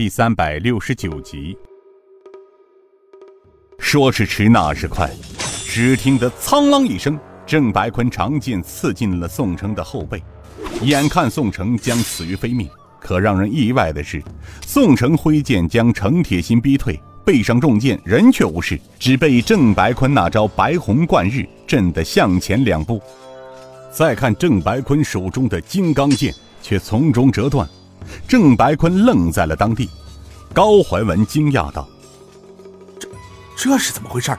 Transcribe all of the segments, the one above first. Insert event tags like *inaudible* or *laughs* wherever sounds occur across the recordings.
第三百六十九集。说时迟，那时快，只听得“苍啷”一声，郑白坤长剑刺进了宋城的后背。眼看宋城将死于非命，可让人意外的是，宋城挥剑将程铁心逼退，背上中箭，人却无事，只被郑白坤那招“白虹贯日”震得向前两步。再看郑白坤手中的金刚剑，却从中折断。郑白坤愣在了当地。高怀文惊讶道：“这这是怎么回事？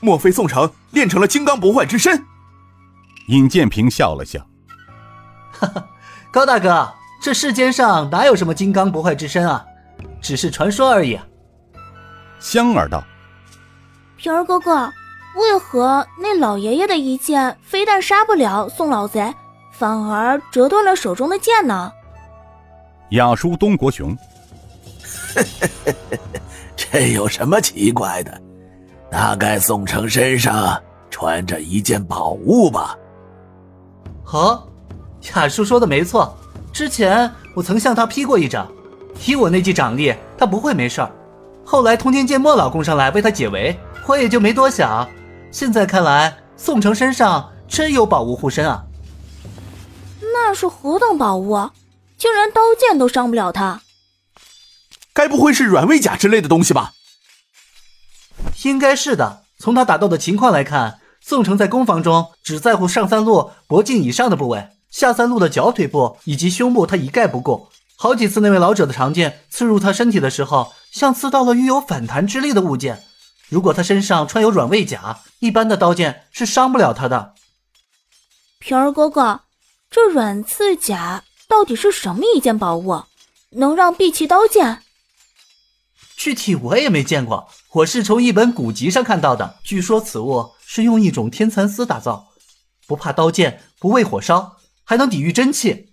莫非宋城练成了金刚不坏之身？”尹建平笑了笑：“ *laughs* 哈哈，高大哥，这世间上哪有什么金刚不坏之身啊？只是传说而已。”香儿道：“平儿哥哥。”为何那老爷爷的一剑非但杀不了宋老贼，反而折断了手中的剑呢？雅叔东国雄，*laughs* 这有什么奇怪的？大概宋城身上穿着一件宝物吧？哦，雅叔说的没错，之前我曾向他劈过一掌，以我那记掌力，他不会没事儿。后来通天剑莫老攻上来为他解围，我也就没多想。现在看来，宋城身上真有宝物护身啊！那是何等宝物，竟然刀剑都伤不了他？该不会是软猬甲之类的东西吧？应该是的。从他打斗的情况来看，宋城在攻防中只在乎上三路脖颈以上的部位，下三路的脚腿部以及胸部他一概不顾。好几次那位老者的长剑刺入他身体的时候，像刺到了拥有反弹之力的物件。如果他身上穿有软猬甲，一般的刀剑是伤不了他的。平儿哥哥，这软刺甲到底是什么一件宝物，能让避其刀剑？具体我也没见过，我是从一本古籍上看到的。据说此物是用一种天蚕丝打造，不怕刀剑，不畏火烧，还能抵御真气。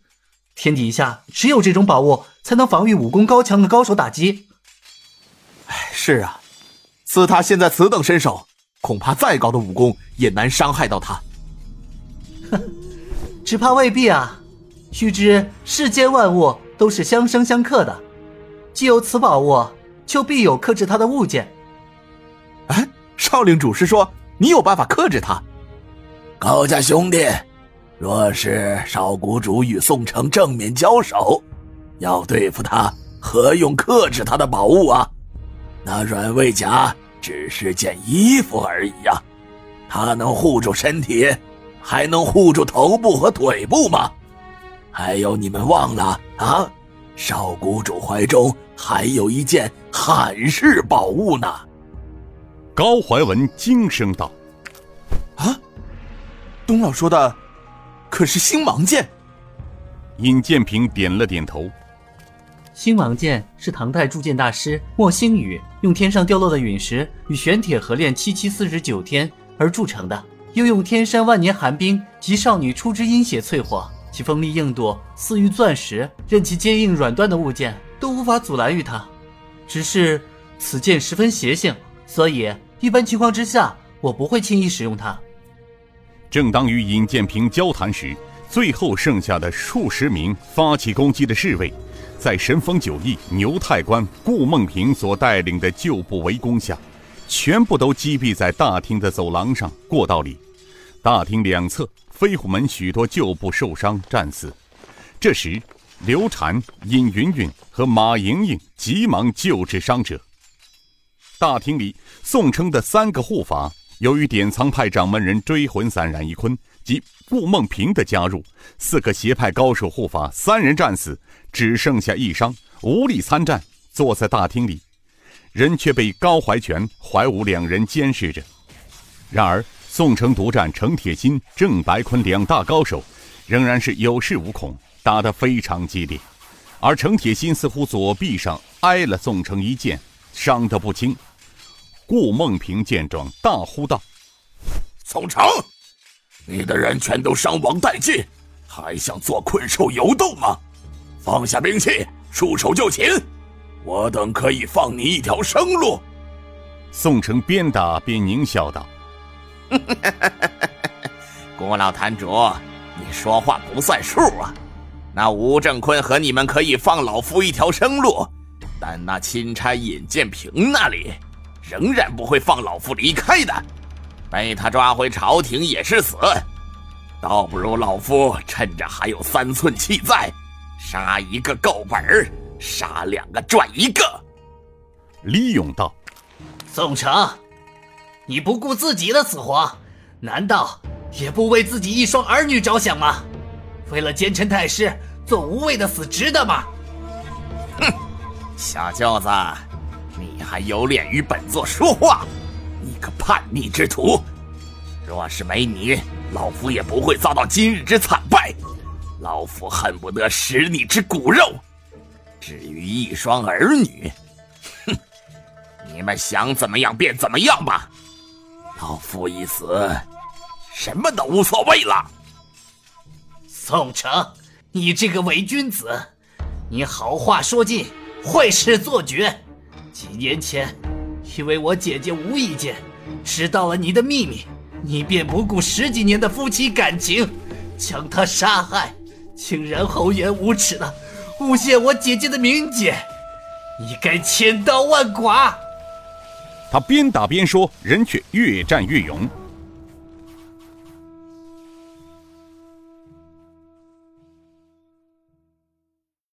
天底下只有这种宝物，才能防御武功高强的高手打击。哎，是啊。似他现在此等身手，恐怕再高的武功也难伤害到他。哼，*laughs* 只怕未必啊！须知世间万物都是相生相克的，既有此宝物，就必有克制它的物件。哎，少令主是说你有办法克制它？高家兄弟，若是少谷主与宋城正面交手，要对付他，何用克制他的宝物啊？那软猬甲只是件衣服而已呀，它能护住身体，还能护住头部和腿部吗？还有，你们忘了啊？少谷主怀中还有一件罕世宝物呢。高怀文惊声道：“啊，东老说的，可是星芒剑？”尹建平点了点头。星芒剑是唐代铸剑大师莫星宇用天上掉落的陨石与玄铁合炼七七四十九天而铸成的，又用天山万年寒冰及少女初之阴血淬火，其锋利硬度似于钻石，任其坚硬软断的物件都无法阻拦于它。只是此剑十分邪性，所以一般情况之下我不会轻易使用它。正当与尹建平交谈时，最后剩下的数十名发起攻击的侍卫。在神风九翼、牛太官、顾梦平所带领的旧部围攻下，全部都击毙在大厅的走廊上、过道里。大厅两侧，飞虎门许多旧部受伤战死。这时，刘禅、尹云云和马莹莹急忙救治伤者。大厅里，宋称的三个护法，由于典藏派掌门人追魂散冉一坤。及顾梦平的加入，四个邪派高手护法三人战死，只剩下一伤，无力参战。坐在大厅里，人却被高怀全、怀武两人监视着。然而，宋城独战程铁心、郑白坤两大高手，仍然是有恃无恐，打得非常激烈。而程铁心似乎左臂上挨了宋城一剑，伤得不轻。顾梦平见状，大呼道：“宋城！”你的人全都伤亡殆尽，还想做困兽犹斗吗？放下兵器，束手就擒，我等可以放你一条生路。宋城边打边狞笑道：“ *laughs* 郭老坛主，你说话不算数啊！那吴正坤和你们可以放老夫一条生路，但那钦差尹建平那里，仍然不会放老夫离开的。被他抓回朝廷也是死，倒不如老夫趁着还有三寸气在，杀一个够本儿，杀两个赚一个。李勇道：“宋城，你不顾自己的死活，难道也不为自己一双儿女着想吗？为了奸臣太师，做无谓的死，值得吗？”哼，小舅子，你还有脸与本座说话？你个叛逆之徒！若是没你，老夫也不会遭到今日之惨败。老夫恨不得食你之骨肉。至于一双儿女，哼，你们想怎么样便怎么样吧。老夫一死，什么都无所谓了。宋城，你这个伪君子，你好话说尽，坏事做绝。几年前。因为我姐姐无意间知道了你的秘密，你便不顾十几年的夫妻感情，将她杀害，竟然厚颜无耻的诬陷我姐姐的名节，你该千刀万剐！他边打边说，人却越战越勇。